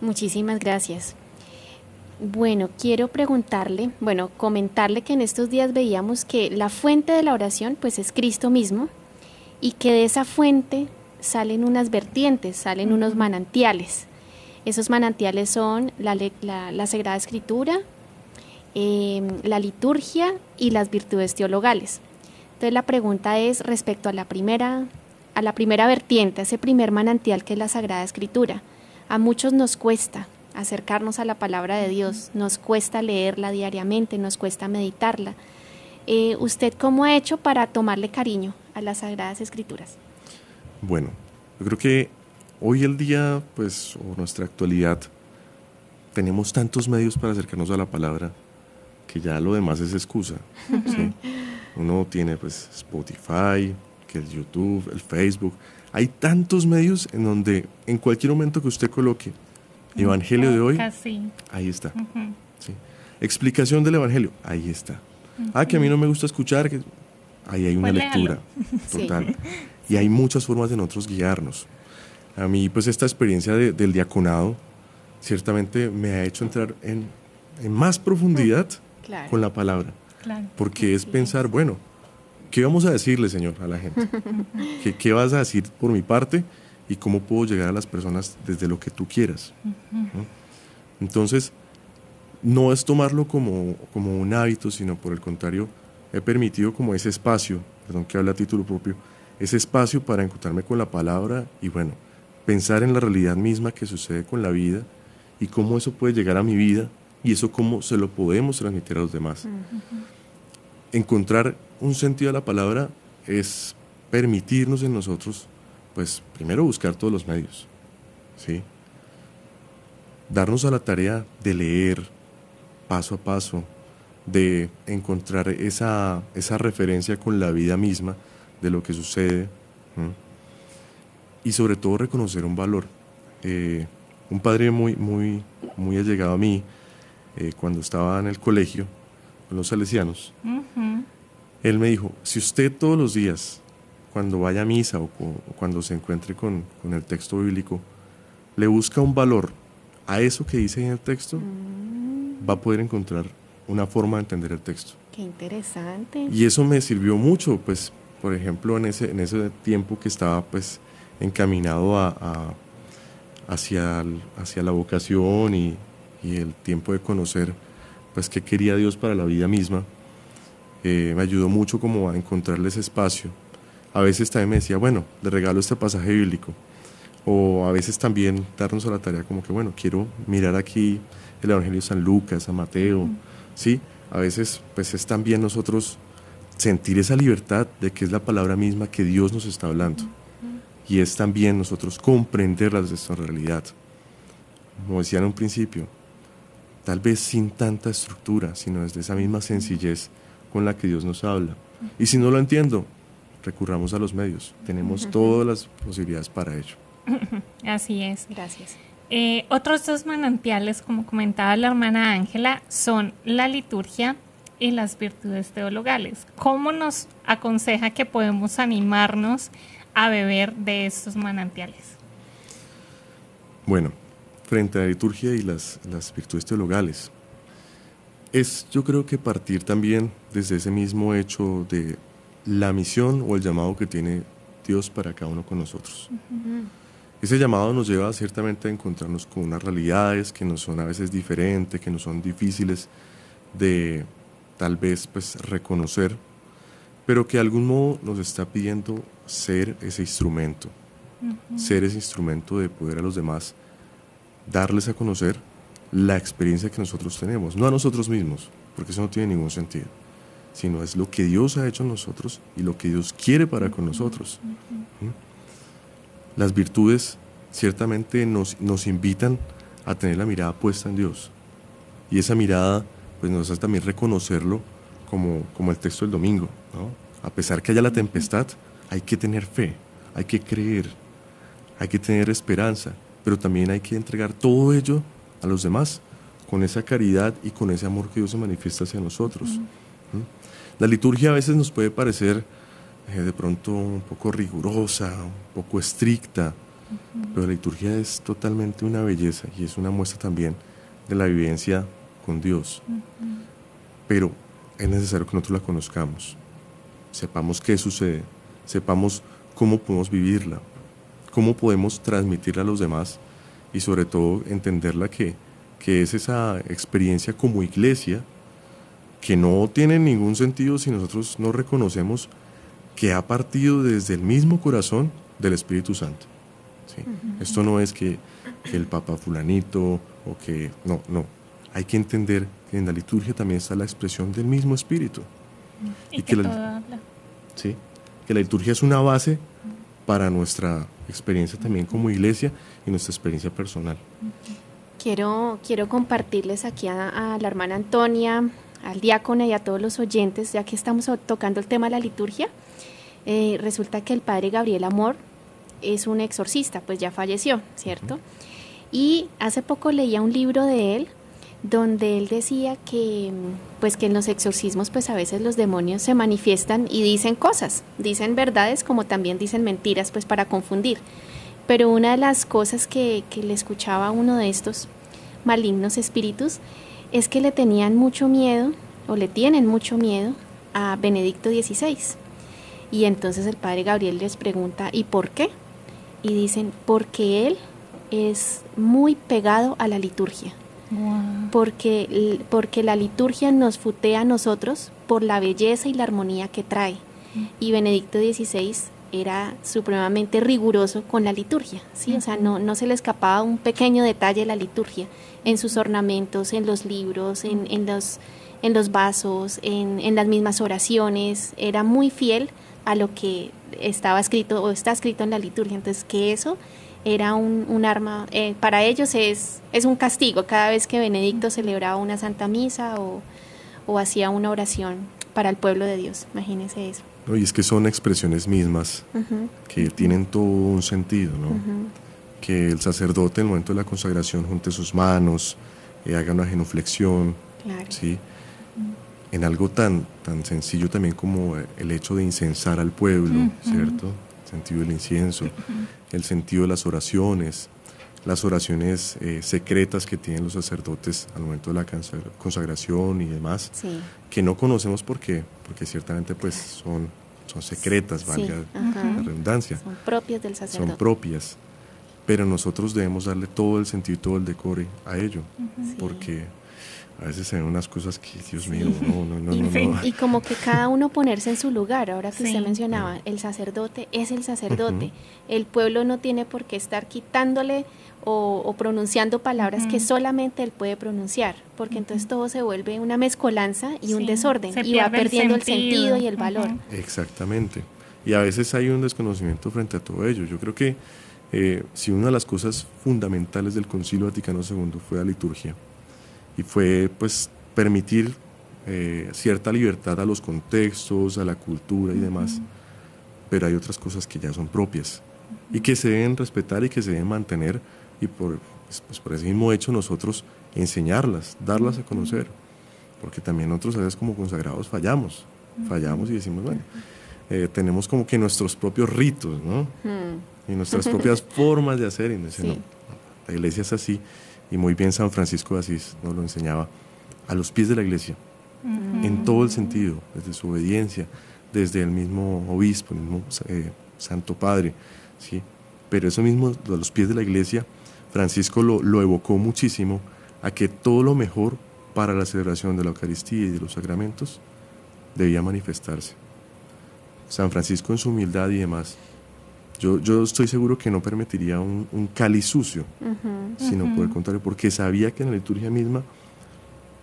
Muchísimas gracias. Bueno, quiero preguntarle, bueno, comentarle que en estos días veíamos que la fuente de la oración pues es Cristo mismo y que de esa fuente salen unas vertientes, salen unos manantiales. Esos manantiales son la, la, Sagrada Escritura, em, la liturgia y las virtudes teologales. Entonces la pregunta es respecto a la primera, a la primera vertiente, a ese primer manantial que es la Sagrada Escritura. A muchos nos cuesta, acercarnos a la palabra de Dios, nos cuesta leerla diariamente, nos cuesta meditarla. Eh, ¿Usted cómo ha hecho para tomarle cariño a las Sagradas Escrituras? Bueno, yo creo que hoy el día, pues, o nuestra actualidad, tenemos tantos medios para acercarnos a la palabra que ya lo demás es excusa. Uno tiene pues Spotify, que el YouTube, el Facebook. Hay tantos medios en donde en cualquier momento que usted coloque Evangelio de hoy, ahí está. Explicación del Evangelio, ahí está. Ah, que a mí no me gusta escuchar, que ahí hay una pues lectura total. Y hay muchas formas de nosotros guiarnos. A mí, pues esta experiencia del diaconado ciertamente me ha hecho entrar en, más profundidad con la palabra. Porque es pensar, bueno, ¿qué vamos a decirle, Señor, a la gente? ¿Qué, ¿Qué, vas a decir por mi parte? y cómo puedo llegar a las personas desde lo que tú quieras. Entonces, no es tomarlo como, como un hábito, sino por el contrario, he permitido como ese espacio, perdón que habla a título propio, ese espacio para encontrarme con la palabra y bueno, pensar en la realidad misma que sucede con la vida y cómo eso puede llegar a mi vida y eso cómo se lo podemos transmitir a los demás. Encontrar un sentido a la palabra es permitirnos en nosotros pues primero buscar todos los medios, ¿sí? Darnos a la tarea de leer paso a paso, de encontrar esa, esa referencia con la vida misma de lo que sucede y sobre todo reconocer un valor. Eh, un padre muy, muy, muy allegado a mí, eh, cuando estaba en el colegio con los salesianos, él me dijo, si usted todos los días cuando vaya a misa o, cuando se encuentre con, el texto bíblico, le busca un valor a eso que dice en el texto, mm. va a poder encontrar una forma de entender el texto. Qué interesante. Y eso me sirvió mucho, pues, por ejemplo, en ese, en ese tiempo que estaba, pues, encaminado a, hacia, hacia la vocación y, y, el tiempo de conocer, pues, qué quería Dios para la vida misma, eh, me ayudó mucho como a encontrarle ese espacio a veces también me decía, bueno, le regalo este pasaje bíblico. O a veces también darnos a la tarea como que, bueno, quiero mirar aquí el Evangelio de San Lucas, San Mateo, ¿sí? A veces pues es también nosotros sentir esa libertad de que es la palabra misma que Dios nos está hablando. Y es también nosotros comprender desde esta realidad. Como decía en un principio, tal vez sin tanta estructura, sino desde esa misma sencillez con la que Dios nos habla. Y si no lo entiendo, recurramos a los medios. Tenemos todas las posibilidades para ello. Así es. Gracias. Eh, otros dos manantiales, como comentaba la hermana Ángela, son la liturgia y las virtudes teologales. ¿Cómo nos aconseja que podemos animarnos a beber de estos manantiales? Bueno, frente a la liturgia y las, las virtudes teologales, es yo creo que partir también desde ese mismo hecho de la misión o el llamado que tiene Dios para cada uno con nosotros. Ese llamado nos lleva ciertamente a encontrarnos con unas realidades que nos son a veces diferentes, que nos son difíciles de tal vez pues reconocer, pero que de algún modo nos está pidiendo ser ese instrumento, ser ese instrumento de poder a los demás darles a conocer la experiencia que nosotros tenemos, no a nosotros mismos, porque eso no tiene ningún sentido, sino es lo que Dios ha hecho en nosotros y lo que Dios quiere para con nosotros. ¿Mm? Las virtudes ciertamente nos, nos invitan a tener la mirada puesta en Dios. Y esa mirada pues nos hace también reconocerlo como, como el texto del domingo. A pesar que haya la tempestad, hay que tener fe, hay que creer, hay que tener esperanza, pero también hay que entregar todo ello a los demás con esa caridad y con ese amor que Dios se manifiesta hacia nosotros. La liturgia a veces nos puede parecer eh, de pronto un poco rigurosa, un poco estricta, pero la liturgia es totalmente una belleza y es una muestra también de la vivencia con Dios. Pero es necesario que nosotros la conozcamos, sepamos qué sucede, sepamos cómo podemos vivirla, cómo podemos transmitirla a los demás y sobre todo entenderla que, que es esa experiencia como iglesia que no tiene ningún sentido si nosotros no reconocemos que ha partido desde el mismo corazón del Espíritu Santo. Esto no es que, el Papa fulanito o que... No, no. Hay que entender que en la liturgia también está la expresión del mismo Espíritu. Y, que, la, Sí, que la liturgia es una base para nuestra experiencia también como iglesia y nuestra experiencia personal. Quiero, quiero compartirles aquí a, la hermana Antonia, al diácono y a todos los oyentes, ya que estamos tocando el tema de la liturgia. Eh, resulta que el padre Gabriel Amor es un exorcista, pues ya falleció, ¿cierto? Y hace poco leía un libro de él donde él decía que pues que en los exorcismos pues a veces los demonios se manifiestan y dicen cosas, dicen verdades como también dicen mentiras pues para confundir. Pero una de las cosas que, que le escuchaba a uno de estos malignos espíritus es que le tenían mucho miedo o le tienen mucho miedo a Benedicto XVI. Y entonces el padre Gabriel les pregunta, ¿y por qué? Y dicen, porque él es muy pegado a la liturgia. Porque, porque la liturgia nos futea a nosotros por la belleza y la armonía que trae. Y Benedicto XVI era supremamente riguroso con la liturgia, ¿sí? O sea, no, no se le escapaba un pequeño detalle de la liturgia en sus ornamentos, en los libros, en, en los, en los vasos, en, en, las mismas oraciones. Era muy fiel a lo que estaba escrito o está escrito en la liturgia. Entonces, que eso era un, un arma, eh, para ellos es, es un castigo cada vez que Benedicto celebraba una santa misa o, o hacía una oración para el pueblo de Dios. Imagínense eso. y es que son expresiones mismas que tienen todo un sentido, ¿no? Que el sacerdote en el momento de la consagración junte sus manos, eh, haga una genuflexión, ¿sí? en algo tan, tan sencillo también como el hecho de incensar al pueblo, ¿cierto? El sentido del incienso, el sentido de las oraciones, las oraciones eh, secretas que tienen los sacerdotes al momento de la consagración y demás, que no conocemos por qué, porque ciertamente pues son, son secretas, valga la redundancia. Son propias del sacerdote. Son propias, pero nosotros debemos darle todo el sentido y todo el decore a ello, porque a veces se ven unas cosas que, Dios mío, no, no, no, no, Y como que cada uno ponerse en su lugar, ahora que usted mencionaba, el sacerdote es el sacerdote, el pueblo no tiene por qué estar quitándole o, pronunciando palabras que solamente él puede pronunciar, porque entonces todo se vuelve una mezcolanza y un desorden y va perdiendo el sentido, y el valor. Exactamente. Y a veces hay un desconocimiento frente a todo ello. Yo creo que eh, si una de las cosas fundamentales del Concilio Vaticano II fue la liturgia, y fue pues permitir eh, cierta libertad a los contextos, a la cultura y demás, pero hay otras cosas que ya son propias y que se deben respetar y que se deben mantener y por, pues, pues, por ese mismo hecho nosotros enseñarlas, darlas a conocer, porque también nosotros a veces como consagrados fallamos, fallamos y decimos, bueno, eh, tenemos como que nuestros propios ritos, ¿no? Hmm. Y nuestras propias formas de hacer. Y no, la iglesia es así. Y muy bien San Francisco de Asís nos lo enseñaba a los pies de la iglesia, en todo el sentido, desde su obediencia, desde el mismo obispo, el mismo eh, Santo Padre, ¿sí? Pero eso mismo, a los pies de la iglesia, Francisco lo, lo evocó muchísimo a que todo lo mejor para la celebración de la Eucaristía y de los sacramentos debía manifestarse. San Francisco en su humildad y demás, yo, yo estoy seguro que no permitiría un, un cáliz sucio, sino por el contrario, porque sabía que en la liturgia misma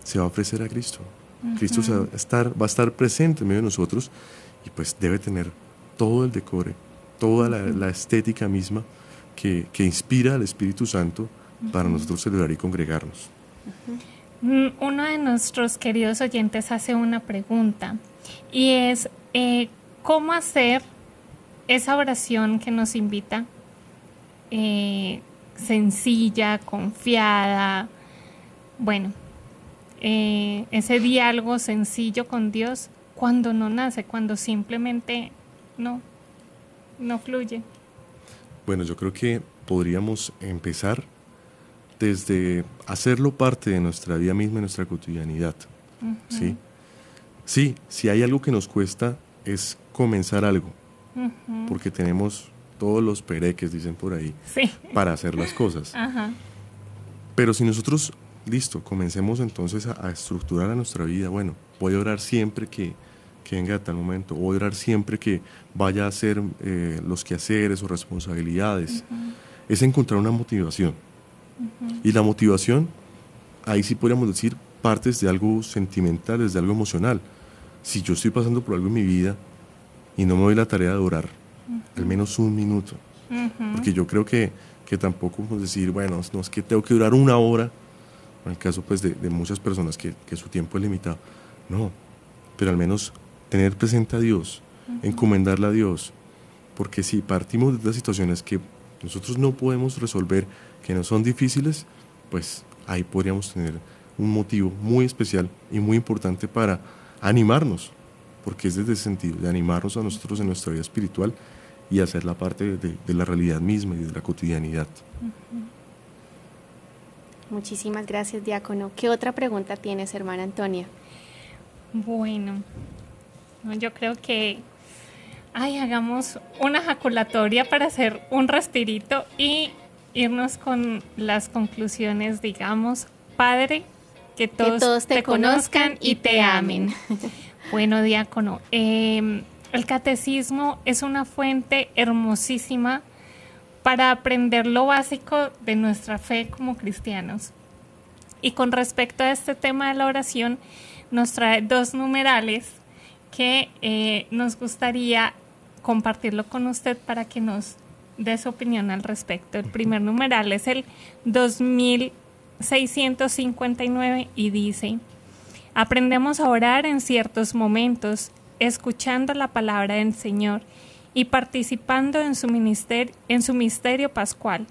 se va a ofrecer a Cristo. Cristo va, a estar, va a estar presente en medio de nosotros y pues debe tener todo el decore, toda la, estética misma que, que, inspira al Espíritu Santo para nosotros celebrar y congregarnos. Mm, uno de nuestros queridos oyentes hace una pregunta y es eh, cómo hacer esa oración que nos invita eh, sencilla, confiada, bueno, eh, ese diálogo sencillo con Dios cuando no nace, cuando simplemente no, no fluye. Bueno, yo creo que podríamos empezar desde hacerlo parte de nuestra vida misma, nuestra cotidianidad. ¿sí? sí, si hay algo que nos cuesta es comenzar algo, porque tenemos todos los pereques, dicen por ahí, para hacer las cosas. Pero si nosotros, listo, comencemos entonces a, estructurar a nuestra vida, bueno, voy a orar siempre que, que venga a tal momento, voy a orar siempre que vaya a hacer eh, los quehaceres o responsabilidades, es encontrar una motivación. Y la motivación, ahí sí podríamos decir, partes de algo sentimental, de algo emocional. Si yo estoy pasando por algo en mi vida y no me doy la tarea de orar, al menos un minuto, porque yo creo que, que tampoco podemos decir, bueno, no es que tengo que durar una hora, en el caso pues de, de muchas personas que, que, su tiempo es limitado, no, pero al menos tener presente a Dios, encomendarle a Dios, porque si partimos de las situaciones que nosotros no podemos resolver que no son difíciles, pues ahí podríamos tener un motivo muy especial y muy importante para animarnos, porque es desde ese sentido, de animarnos a nosotros en nuestra vida espiritual y hacer la parte de, la realidad misma y de la cotidianidad. Muchísimas gracias, diácono. ¿Qué otra pregunta tienes, hermana Antonia? Bueno, yo creo que ay, hagamos una jaculatoria para hacer un respirito y irnos con las conclusiones, digamos, Padre, que todos, te, conozcan y te amen. bueno, diácono, em, el catecismo es una fuente hermosísima para aprender lo básico de nuestra fe como cristianos. Y con respecto a este tema de la oración, nos trae dos numerales que eh, nos gustaría compartirlo con usted para que nos de su opinión al respecto. El primer numeral es el 2659 y dice, aprendemos a orar en ciertos momentos, escuchando la palabra del Señor y participando en su, ministerio, en su misterio pascual.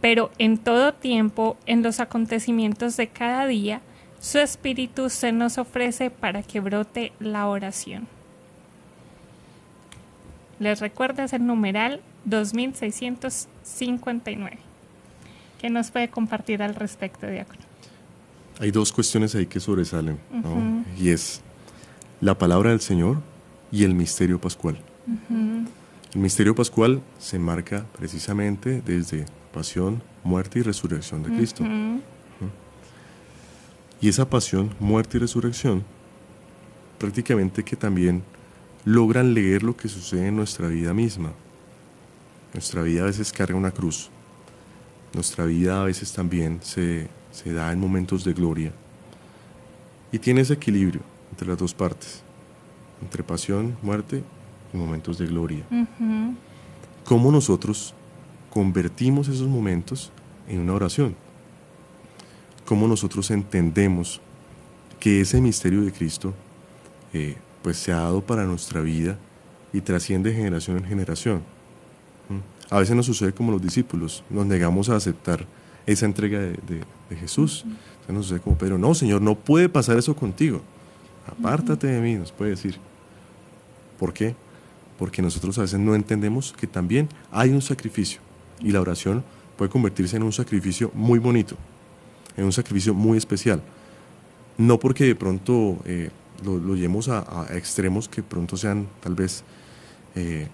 Pero en todo tiempo, en los acontecimientos de cada día, su espíritu se nos ofrece para que brote la oración. Les recuerdo es el numeral 2659. ¿Qué nos puede compartir al respecto, Diácono? Hay dos cuestiones ahí que sobresalen, y es la palabra del Señor y el misterio pascual. El misterio pascual se marca precisamente desde pasión, muerte y resurrección de Cristo. Y esa pasión, muerte y resurrección, prácticamente que también logran leer lo que sucede en nuestra vida misma. Nuestra vida a veces carga una cruz. Nuestra vida a veces también se, da en momentos de gloria. Y tiene ese equilibrio entre las dos partes, entre pasión, muerte y momentos de gloria. ¿Cómo nosotros convertimos esos momentos en una oración? ¿Cómo nosotros entendemos que ese misterio de Cristo eh, pues se ha dado para nuestra vida y trasciende generación en generación. ¿Mm? A veces nos sucede como los discípulos, nos negamos a aceptar esa entrega de, Jesús. Entonces nos sucede como Pedro, no, Señor, no puede pasar eso contigo. Apártate de mí, nos puede decir. ¿Por qué? porque nosotros a veces no entendemos que también hay un sacrificio y la oración puede convertirse en un sacrificio muy bonito, en un sacrificio muy especial. No porque de pronto eh, lo, llevemos a, extremos que pronto sean tal vez eh,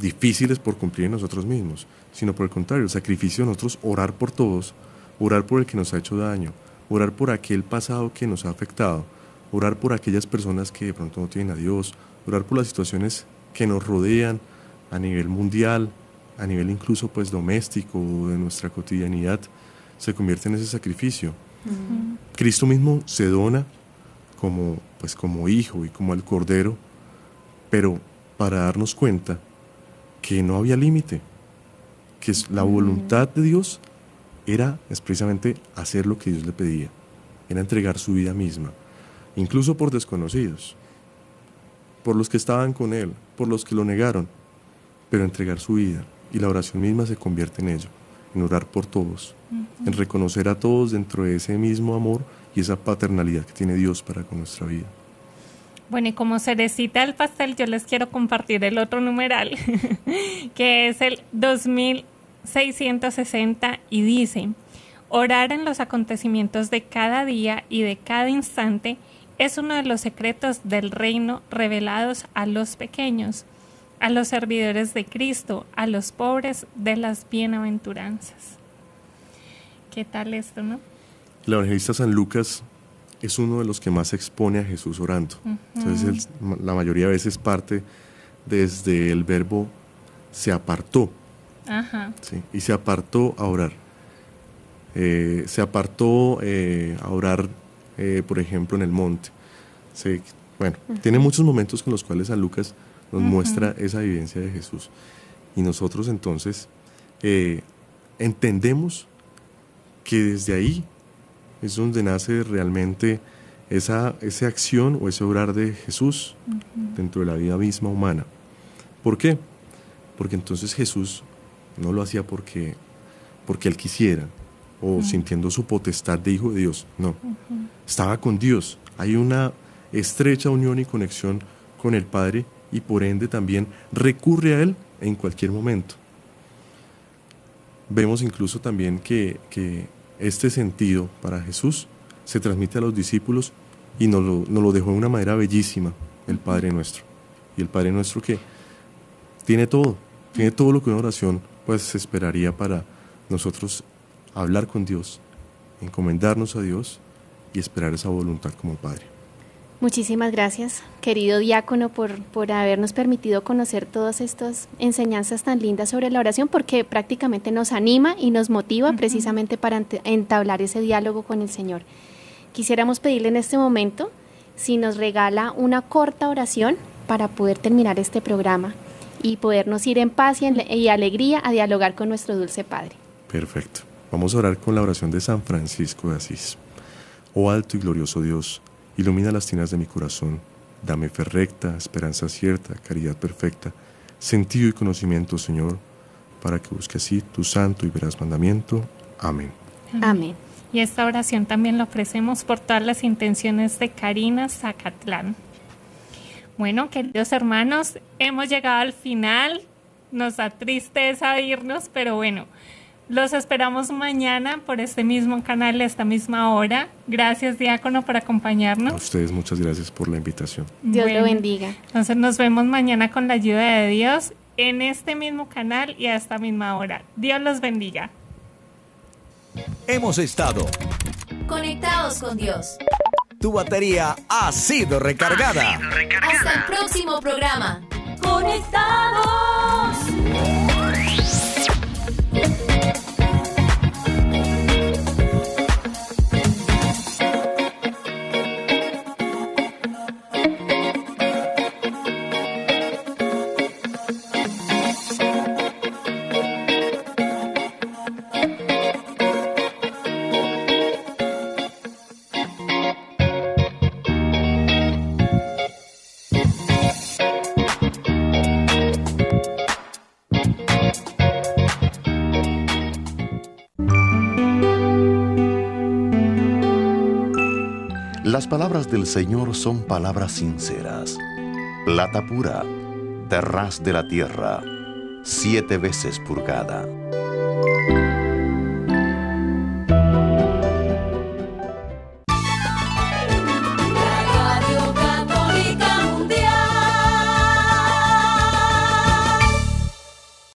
difíciles por cumplir en nosotros mismos, sino por el contrario, el sacrificio de nosotros orar por todos, orar por el que nos ha hecho daño, orar por aquel pasado que nos ha afectado, orar por aquellas personas que de pronto no tienen a Dios, orar por las situaciones que nos rodean a nivel mundial, a nivel incluso pues doméstico de nuestra cotidianidad, se convierte en ese sacrificio. Cristo mismo se dona como pues como hijo y como el cordero, pero para darnos cuenta que no había límite, que la voluntad de Dios era precisamente hacer lo que Dios le pedía, era entregar su vida misma, incluso por desconocidos, por los que estaban con Él, por los que lo negaron, pero entregar su vida. Y la oración misma se convierte en ello, en orar por todos, en reconocer a todos dentro de ese mismo amor y esa paternalidad que tiene Dios para con nuestra vida. Bueno, y como cerecita del pastel, yo les quiero compartir el otro numeral, que es el 2660 y dice, orar en los acontecimientos de cada día y de cada instante es uno de los secretos del reino revelados a los pequeños, a los servidores de Cristo, a los pobres de las bienaventuranzas. ¿Qué tal esto, no? El evangelista San Lucas es uno de los que más expone a Jesús orando. Entonces, la mayoría de veces parte desde el verbo se apartó. y se apartó a orar. Eh, se apartó eh, a orar, eh, por ejemplo, en el monte. bueno, tiene muchos momentos con los cuales San Lucas nos muestra esa evidencia de Jesús. Y nosotros entonces entendemos que desde ahí es donde nace realmente esa, esa acción o ese obrar de Jesús dentro de la vida misma humana. ¿Por qué? Porque entonces Jesús no lo hacía porque, porque él quisiera o sintiendo su potestad de hijo de Dios, no. Estaba con Dios. Hay una estrecha unión y conexión con el Padre y por ende también recurre a Él en cualquier momento. Vemos incluso también que, que este sentido para Jesús se transmite a los discípulos y nos lo, dejó de una manera bellísima el Padre nuestro. Y el Padre nuestro que tiene todo, tiene todo lo que una oración pues esperaría para nosotros hablar con Dios, encomendarnos a Dios y esperar esa voluntad como Padre. Muchísimas gracias, querido diácono, por, por habernos permitido conocer todas estas enseñanzas tan lindas sobre la oración, porque prácticamente nos anima y nos motiva precisamente para entablar ese diálogo con el Señor. Quisiéramos pedirle en este momento si nos regala una corta oración para poder terminar este programa y podernos ir en paz y, y alegría a dialogar con nuestro dulce Padre. Perfecto. Vamos a orar con la oración de San Francisco de Asís. Oh alto y glorioso Dios, Ilumina las tinas de mi corazón, dame fe recta, esperanza cierta, caridad perfecta, sentido y conocimiento, Señor, para que busque así tu santo y veraz mandamiento. Amén. Amén. Y esta oración también la ofrecemos por todas las intenciones de Karina Zacatlán. Bueno, queridos hermanos, hemos llegado al final. Nos da tristeza irnos, pero bueno, los esperamos mañana por este mismo canal, a esta misma hora. Gracias, Diácono, por acompañarnos. A ustedes muchas gracias por la invitación. Dios lo bendiga. Entonces nos vemos mañana con la ayuda de Dios en este mismo canal y a esta misma hora. Dios los bendiga. Hemos estado conectados con Dios. Tu batería ha sido recargada. Ha sido recargada. Hasta el próximo programa. Conectados. palabras del Señor son palabras sinceras. Plata pura, de ras de la tierra, siete veces purgada.